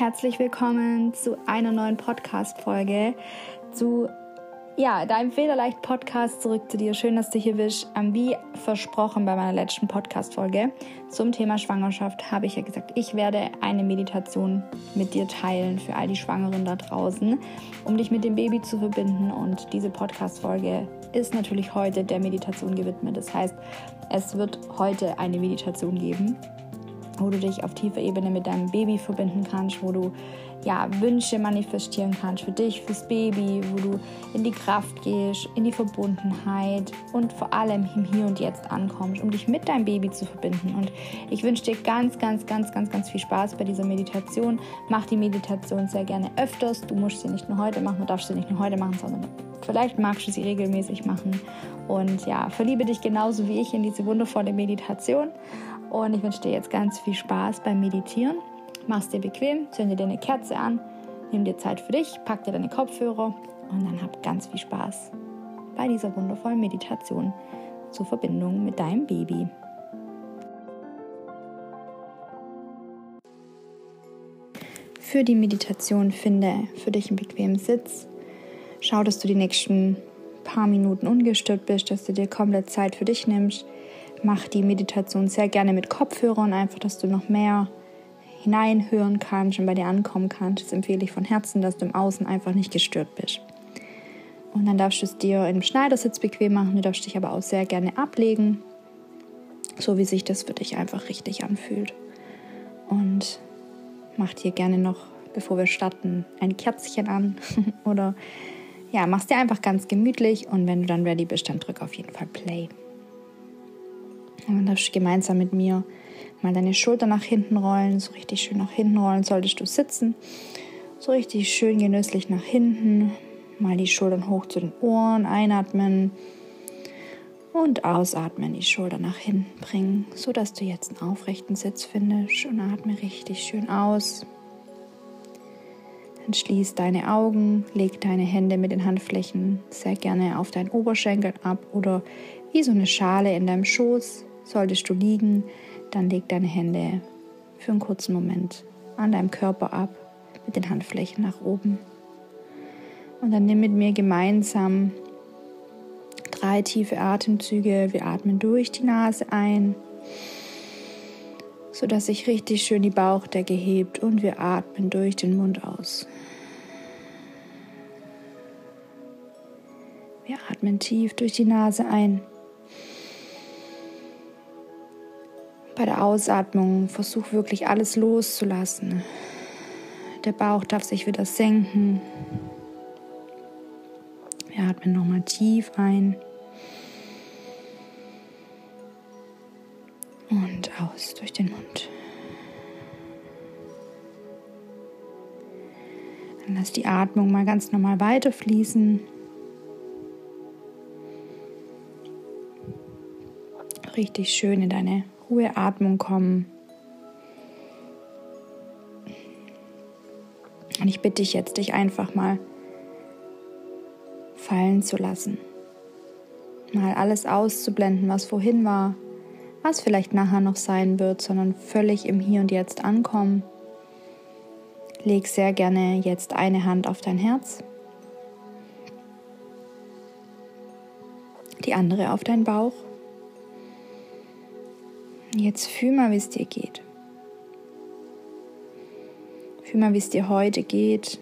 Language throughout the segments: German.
Herzlich willkommen zu einer neuen Podcast-Folge, zu ja, deinem Federleicht Podcast zurück zu dir. Schön, dass du hier bist. Wie versprochen bei meiner letzten Podcast-Folge zum Thema Schwangerschaft habe ich ja gesagt, ich werde eine Meditation mit dir teilen für all die Schwangeren da draußen, um dich mit dem Baby zu verbinden. Und diese Podcast-Folge ist natürlich heute der Meditation gewidmet. Das heißt, es wird heute eine Meditation geben, wo du dich auf tiefer Ebene mit deinem Baby verbinden kannst, wo du ja, Wünsche manifestieren kannst für dich, fürs Baby, wo du in die Kraft gehst, in die Verbundenheit und vor allem im Hier und Jetzt ankommst, um dich mit deinem Baby zu verbinden. Und ich wünsche dir ganz, ganz, ganz, ganz, ganz viel Spaß bei dieser Meditation. Mach die Meditation sehr gerne öfters. Du musst sie nicht nur heute machen, du darfst sie nicht nur heute machen, sondern vielleicht magst du sie regelmäßig machen. Und ja, verliebe dich genauso wie ich in diese wundervolle Meditation. Und ich wünsche dir jetzt ganz viel Spaß beim Meditieren. Mach's dir bequem, zünde dir eine Kerze an, nimm dir Zeit für dich, pack dir deine Kopfhörer und dann hab ganz viel Spaß bei dieser wundervollen Meditation zur Verbindung mit deinem Baby. Für die Meditation finde für dich einen bequemen Sitz. Schau, dass du die nächsten paar Minuten ungestört bist, dass du dir komplett Zeit für dich nimmst. Mach die Meditation sehr gerne mit Kopfhörern, einfach, dass du noch mehr hineinhören kannst und bei dir ankommen kannst. Das empfehle ich von Herzen, dass du im Außen einfach nicht gestört bist. Und dann darfst du es dir im Schneidersitz bequem machen. Du darfst dich aber auch sehr gerne ablegen, so wie sich das für dich einfach richtig anfühlt. Und mach dir gerne noch, bevor wir starten, ein Kerzchen an oder ja, mach's dir einfach ganz gemütlich und wenn du dann ready bist, dann drück auf jeden Fall Play. Und dann darfst du gemeinsam mit mir Mal deine Schulter nach hinten rollen, so richtig schön nach hinten rollen solltest du sitzen. So richtig schön genüsslich nach hinten. Mal die Schultern hoch zu den Ohren, einatmen und ausatmen, die Schulter nach hinten bringen, so dass du jetzt einen aufrechten Sitz findest und atme richtig schön aus. Dann schließ deine Augen, leg deine Hände mit den Handflächen sehr gerne auf deinen Oberschenkel ab oder wie so eine Schale in deinem Schoß solltest du liegen dann leg deine Hände für einen kurzen Moment an deinem Körper ab, mit den Handflächen nach oben. Und dann nimm mit mir gemeinsam drei tiefe Atemzüge. Wir atmen durch die Nase ein, sodass sich richtig schön die Bauchdecke hebt und wir atmen durch den Mund aus. Wir atmen tief durch die Nase ein. Bei der Ausatmung versuch wirklich alles loszulassen. Der Bauch darf sich wieder senken. Wir atmen nochmal tief ein. Und aus durch den Mund. Dann lass die Atmung mal ganz normal weiterfließen. Richtig schön in deine Ruheatmung kommen. Und ich bitte dich jetzt, dich einfach mal fallen zu lassen. Mal alles auszublenden, was vorhin war, was vielleicht nachher noch sein wird, sondern völlig im Hier und Jetzt ankommen. Leg sehr gerne jetzt eine Hand auf dein Herz, die andere auf deinen Bauch Jetzt fühl mal, wie es dir geht. Fühl mal, wie es dir heute geht.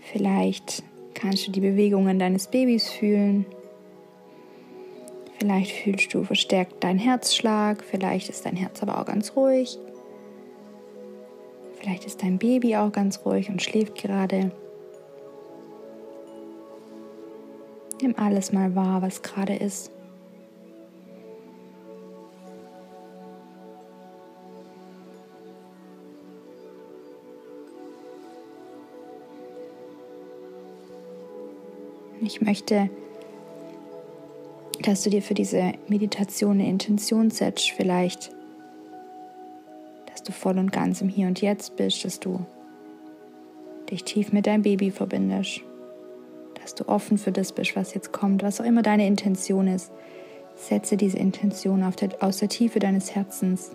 Vielleicht kannst du die Bewegungen deines Babys fühlen. Vielleicht fühlst du verstärkt deinen Herzschlag. Vielleicht ist dein Herz aber auch ganz ruhig. Vielleicht ist dein Baby auch ganz ruhig und schläft gerade. Nimm alles mal wahr, was gerade ist. Ich möchte, dass du dir für diese Meditation eine Intention setzt, vielleicht, dass du voll und ganz im Hier und Jetzt bist, dass du dich tief mit deinem Baby verbindest, dass du offen für das bist, was jetzt kommt, was auch immer deine Intention ist. Setze diese Intention der, aus der Tiefe deines Herzens.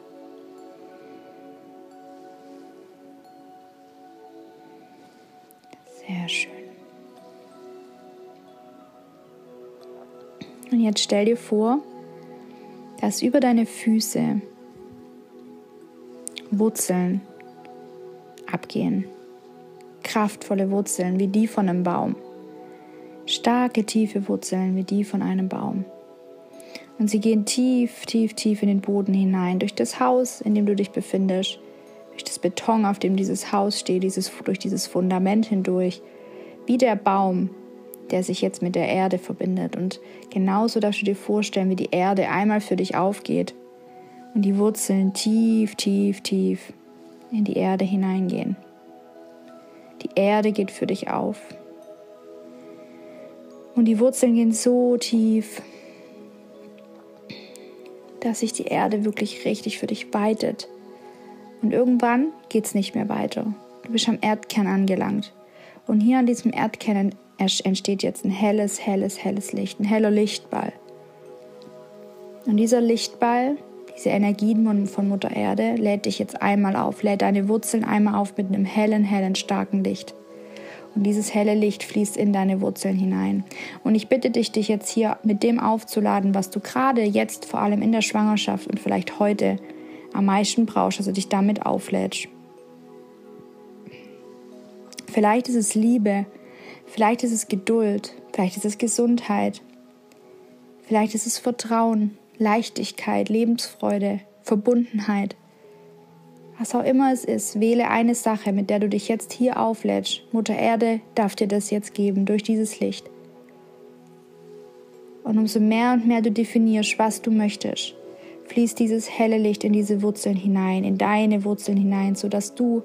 Jetzt stell dir vor, dass über deine Füße Wurzeln abgehen. Kraftvolle Wurzeln wie die von einem Baum. Starke, tiefe Wurzeln wie die von einem Baum. Und sie gehen tief, tief, tief in den Boden hinein, durch das Haus, in dem du dich befindest, durch das Beton, auf dem dieses Haus steht, dieses, durch dieses Fundament hindurch, wie der Baum, der sich jetzt mit der Erde verbindet. Und genauso darfst du dir vorstellen, wie die Erde einmal für dich aufgeht und die Wurzeln tief, tief, tief in die Erde hineingehen. Die Erde geht für dich auf. Und die Wurzeln gehen so tief, dass sich die Erde wirklich richtig für dich weitet. Und irgendwann geht es nicht mehr weiter. Du bist am Erdkern angelangt. Und hier an diesem Erdkern entsteht jetzt ein helles, helles, helles Licht, ein heller Lichtball. Und dieser Lichtball, diese Energien von Mutter Erde, lädt dich jetzt einmal auf, lädt deine Wurzeln einmal auf mit einem hellen, hellen, starken Licht. Und dieses helle Licht fließt in deine Wurzeln hinein. Und ich bitte dich, dich jetzt hier mit dem aufzuladen, was du gerade jetzt, vor allem in der Schwangerschaft und vielleicht heute am meisten brauchst, also dich damit auflädst. Vielleicht ist es Liebe, vielleicht ist es Geduld, vielleicht ist es Gesundheit, vielleicht ist es Vertrauen, Leichtigkeit, Lebensfreude, Verbundenheit. Was auch immer es ist, wähle eine Sache, mit der du dich jetzt hier auflädst. Mutter Erde darf dir das jetzt geben durch dieses Licht. Und umso mehr und mehr du definierst, was du möchtest, fließt dieses helle Licht in diese Wurzeln hinein, in deine Wurzeln hinein, sodass du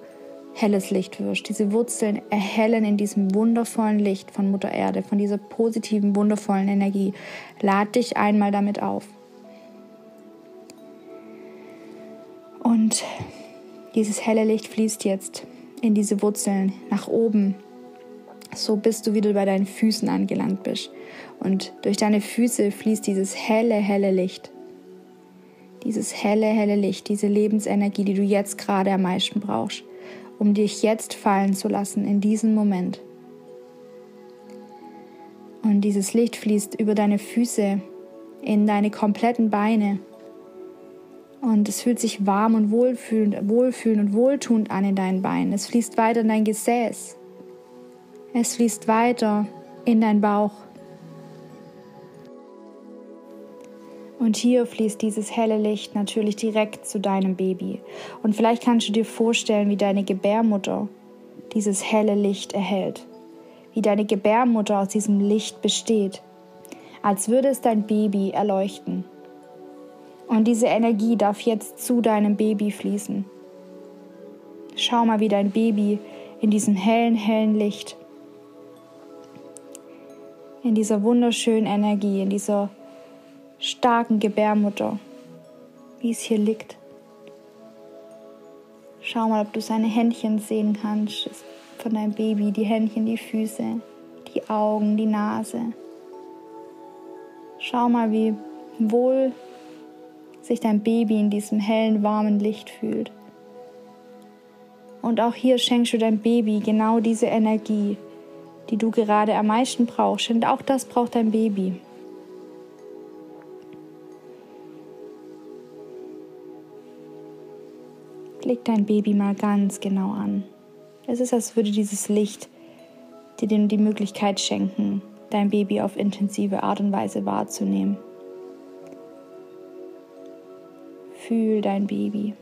helles Licht wirst. Diese Wurzeln erhellen in diesem wundervollen Licht von Mutter Erde, von dieser positiven, wundervollen Energie. Lad dich einmal damit auf. Und dieses helle Licht fließt jetzt in diese Wurzeln nach oben, so bis du wieder bei deinen Füßen angelangt bist. Und durch deine Füße fließt dieses helle, helle Licht. Dieses helle, helle Licht, diese Lebensenergie, die du jetzt gerade am meisten brauchst um dich jetzt fallen zu lassen in diesem Moment. Und dieses Licht fließt über deine Füße in deine kompletten Beine. Und es fühlt sich warm und wohlfühlend, wohlfühlend und wohltuend an in deinen Beinen. Es fließt weiter in dein Gesäß. Es fließt weiter in deinen Bauch. Und hier fließt dieses helle Licht natürlich direkt zu deinem Baby. Und vielleicht kannst du dir vorstellen, wie deine Gebärmutter dieses helle Licht erhält. Wie deine Gebärmutter aus diesem Licht besteht. Als würde es dein Baby erleuchten. Und diese Energie darf jetzt zu deinem Baby fließen. Schau mal, wie dein Baby in diesem hellen, hellen Licht, in dieser wunderschönen Energie, in dieser starken Gebärmutter, wie es hier liegt. Schau mal, ob du seine Händchen sehen kannst von deinem Baby, die Händchen, die Füße, die Augen, die Nase. Schau mal, wie wohl sich dein Baby in diesem hellen, warmen Licht fühlt. Und auch hier schenkst du deinem Baby genau diese Energie, die du gerade am meisten brauchst. Und auch das braucht dein Baby. Leg dein Baby mal ganz genau an. Es ist, als würde dieses Licht dir die Möglichkeit schenken, dein Baby auf intensive Art und Weise wahrzunehmen. Fühl dein Baby.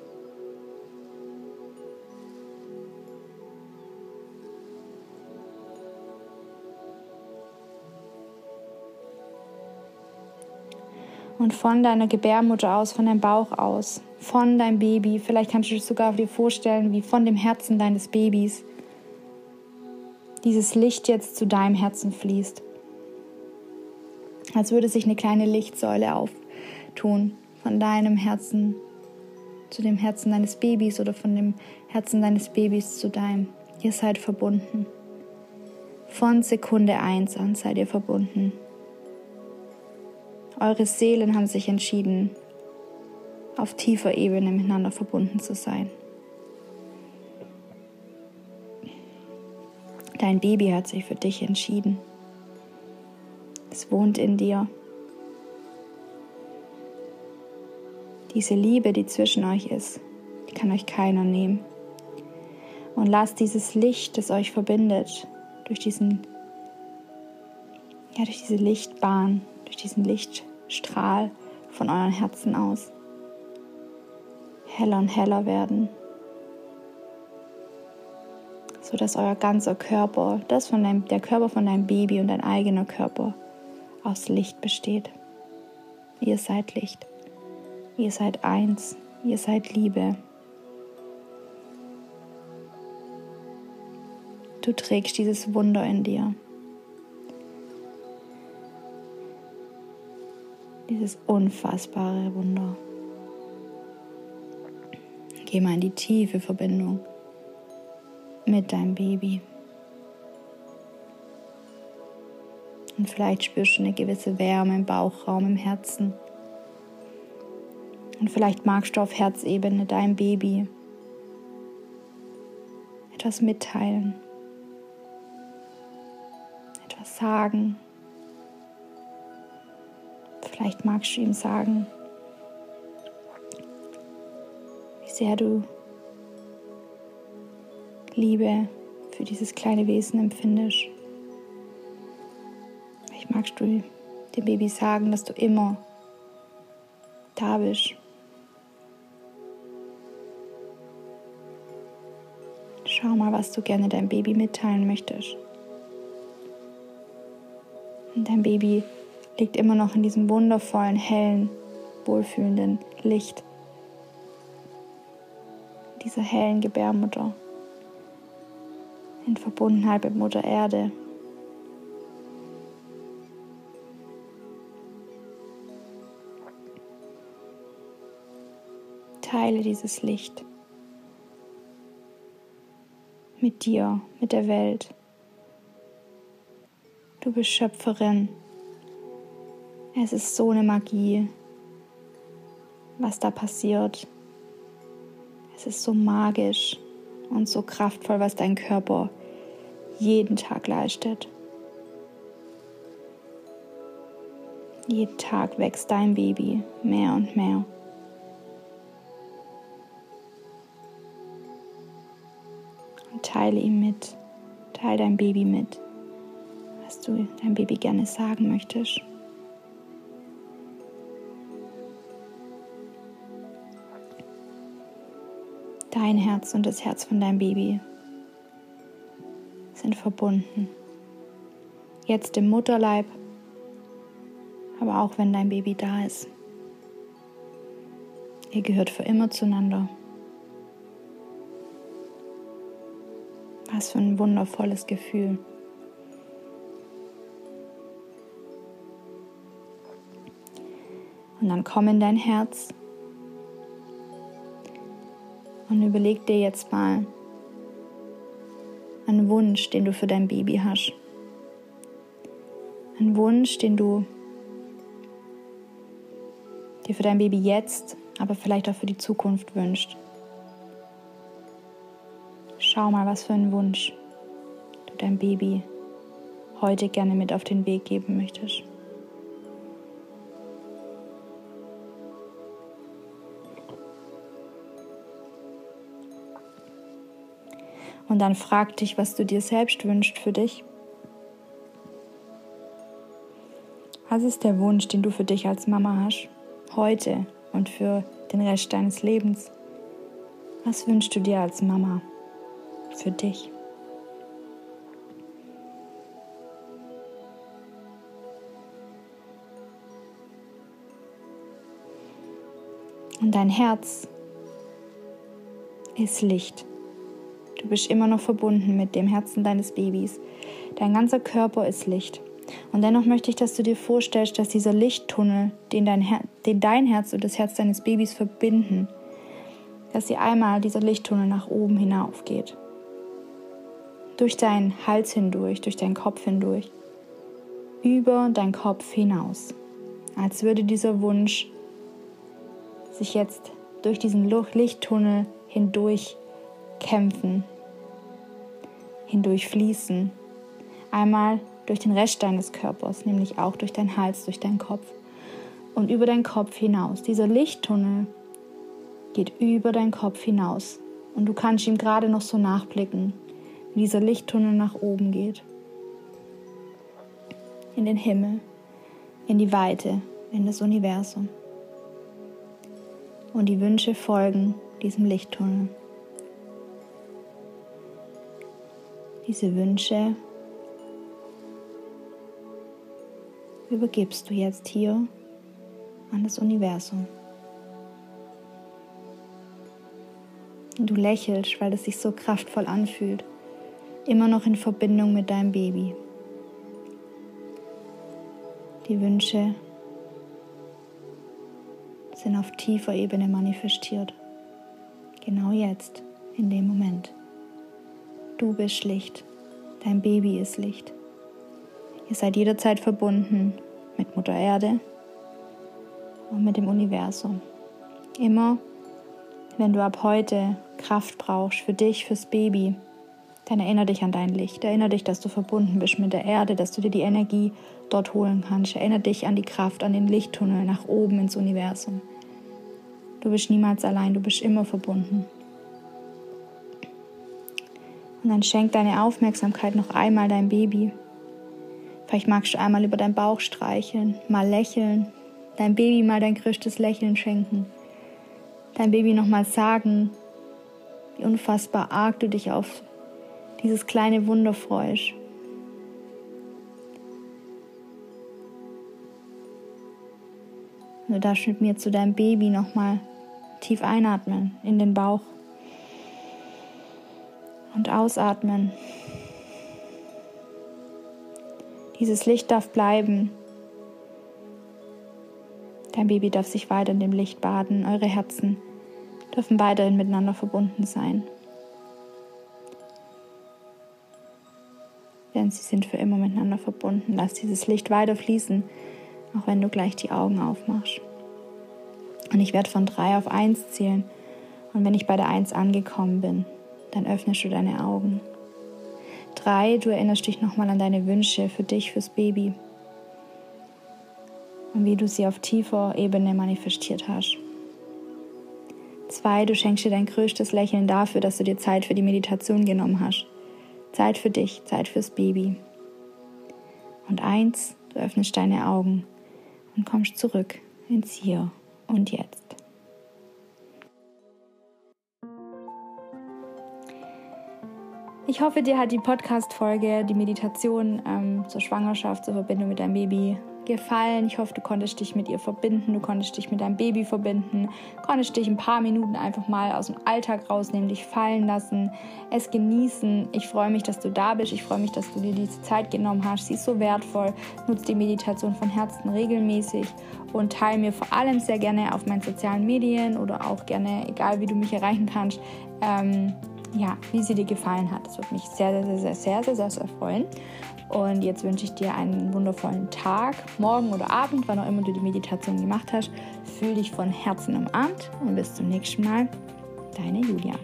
und von deiner Gebärmutter aus, von deinem Bauch aus, von deinem Baby, vielleicht kannst du dir sogar dir vorstellen, wie von dem Herzen deines Babys dieses Licht jetzt zu deinem Herzen fließt. Als würde sich eine kleine Lichtsäule auftun von deinem Herzen zu dem Herzen deines Babys oder von dem Herzen deines Babys zu deinem. Ihr seid verbunden. Von Sekunde 1 an seid ihr verbunden. Eure Seelen haben sich entschieden, auf tiefer Ebene miteinander verbunden zu sein. Dein Baby hat sich für dich entschieden. Es wohnt in dir. Diese Liebe, die zwischen euch ist, die kann euch keiner nehmen. Und lasst dieses Licht, das euch verbindet, durch diesen, ja, durch diese Lichtbahn, durch diesen Lichtstrahl von euren Herzen aus heller und heller werden, so dass euer ganzer Körper, das von deinem, der Körper von deinem Baby und dein eigener Körper aus Licht besteht. Ihr seid Licht. Ihr seid eins. Ihr seid Liebe. Du trägst dieses Wunder in dir. Dieses unfassbare Wunder. Geh mal in die tiefe Verbindung mit deinem Baby. Und vielleicht spürst du eine gewisse Wärme im Bauchraum, im Herzen. Und vielleicht magst du auf Herzebene deinem Baby etwas mitteilen sagen. Vielleicht magst du ihm sagen, sehr du Liebe für dieses kleine Wesen empfindest. Vielleicht magst du dem Baby sagen, dass du immer da bist. Schau mal, was du gerne deinem Baby mitteilen möchtest. Und dein Baby liegt immer noch in diesem wundervollen, hellen, wohlfühlenden Licht. Dieser hellen Gebärmutter. In Verbundenheit mit Mutter Erde. Teile dieses Licht mit dir, mit der Welt. Du bist Schöpferin. Es ist so eine Magie, was da passiert. Es ist so magisch und so kraftvoll, was dein Körper jeden Tag leistet. Jeden Tag wächst dein Baby mehr und mehr. Und teile ihm mit, teile dein Baby mit du deinem Baby gerne sagen möchtest. Dein Herz und das Herz von deinem Baby sind verbunden. Jetzt im Mutterleib, aber auch wenn dein Baby da ist. Ihr gehört für immer zueinander. Was für ein wundervolles Gefühl. Und dann komm in dein Herz und überleg dir jetzt mal einen Wunsch, den du für dein Baby hast. Ein Wunsch, den du dir für dein Baby jetzt, aber vielleicht auch für die Zukunft wünscht. Schau mal, was für einen Wunsch du deinem Baby heute gerne mit auf den Weg geben möchtest. Und dann frag dich, was du dir selbst wünschst für dich. Was ist der Wunsch, den du für dich als Mama hast? Heute und für den Rest deines Lebens. Was wünschst du dir als Mama für dich? Und dein Herz ist Licht. Du bist immer noch verbunden mit dem Herzen deines Babys. Dein ganzer Körper ist Licht. Und dennoch möchte ich, dass du dir vorstellst, dass dieser Lichttunnel, den dein, Her den dein Herz und das Herz deines Babys verbinden, dass sie einmal dieser Lichttunnel nach oben hinauf geht. Durch deinen Hals hindurch, durch deinen Kopf hindurch, über deinen Kopf hinaus. Als würde dieser Wunsch sich jetzt durch diesen Lichttunnel hindurch kämpfen, hindurch fließen. Einmal durch den Rest deines Körpers, nämlich auch durch deinen Hals, durch deinen Kopf und über deinen Kopf hinaus. Dieser Lichttunnel geht über deinen Kopf hinaus und du kannst ihm gerade noch so nachblicken, wie dieser Lichttunnel nach oben geht. In den Himmel, in die Weite, in das Universum. Und die Wünsche folgen diesem Lichttunnel. Diese Wünsche übergibst du jetzt hier an das Universum. Und du lächelst, weil es sich so kraftvoll anfühlt, immer noch in Verbindung mit deinem Baby. Die Wünsche sind auf tiefer Ebene manifestiert. Genau jetzt, in dem Moment. Du bist Licht, dein Baby ist Licht. Ihr seid jederzeit verbunden mit Mutter Erde und mit dem Universum. Immer, wenn du ab heute Kraft brauchst für dich, fürs Baby, dann erinnere dich an dein Licht. Erinnere dich, dass du verbunden bist mit der Erde, dass du dir die Energie dort holen kannst. Erinnere dich an die Kraft, an den Lichttunnel nach oben ins Universum. Du bist niemals allein, du bist immer verbunden. Und dann schenk deine Aufmerksamkeit noch einmal deinem Baby. Vielleicht magst du einmal über deinen Bauch streicheln, mal lächeln, deinem Baby mal dein größtes Lächeln schenken, dein Baby nochmal sagen, wie unfassbar arg du dich auf dieses kleine Wunder freust. Du darfst mit mir zu deinem Baby nochmal tief einatmen in den Bauch und ausatmen. Dieses Licht darf bleiben. Dein Baby darf sich weiter in dem Licht baden. Eure Herzen dürfen weiterhin miteinander verbunden sein. Denn sie sind für immer miteinander verbunden. Lass dieses Licht weiter fließen, auch wenn du gleich die Augen aufmachst. Und ich werde von drei auf eins zählen. Und wenn ich bei der eins angekommen bin, dann öffnest du deine Augen. Drei, du erinnerst dich nochmal an deine Wünsche für dich, fürs Baby. Und wie du sie auf tiefer Ebene manifestiert hast. Zwei, du schenkst dir dein größtes Lächeln dafür, dass du dir Zeit für die Meditation genommen hast. Zeit für dich, Zeit fürs Baby. Und eins, du öffnest deine Augen und kommst zurück ins Hier und Jetzt. Ich hoffe, dir hat die Podcast-Folge, die Meditation ähm, zur Schwangerschaft, zur Verbindung mit deinem Baby gefallen. Ich hoffe, du konntest dich mit ihr verbinden, du konntest dich mit deinem Baby verbinden, konntest dich ein paar Minuten einfach mal aus dem Alltag rausnehmen, dich fallen lassen, es genießen. Ich freue mich, dass du da bist. Ich freue mich, dass du dir diese Zeit genommen hast. Sie ist so wertvoll. Nutze die Meditation von Herzen regelmäßig und teile mir vor allem sehr gerne auf meinen sozialen Medien oder auch gerne, egal wie du mich erreichen kannst, ähm, ja, wie sie dir gefallen hat. Das würde mich sehr, sehr, sehr, sehr, sehr, sehr, sehr freuen. Und jetzt wünsche ich dir einen wundervollen Tag, morgen oder Abend, wann auch immer du die Meditation gemacht hast. Fühl dich von Herzen umarmt und bis zum nächsten Mal. Deine Julia.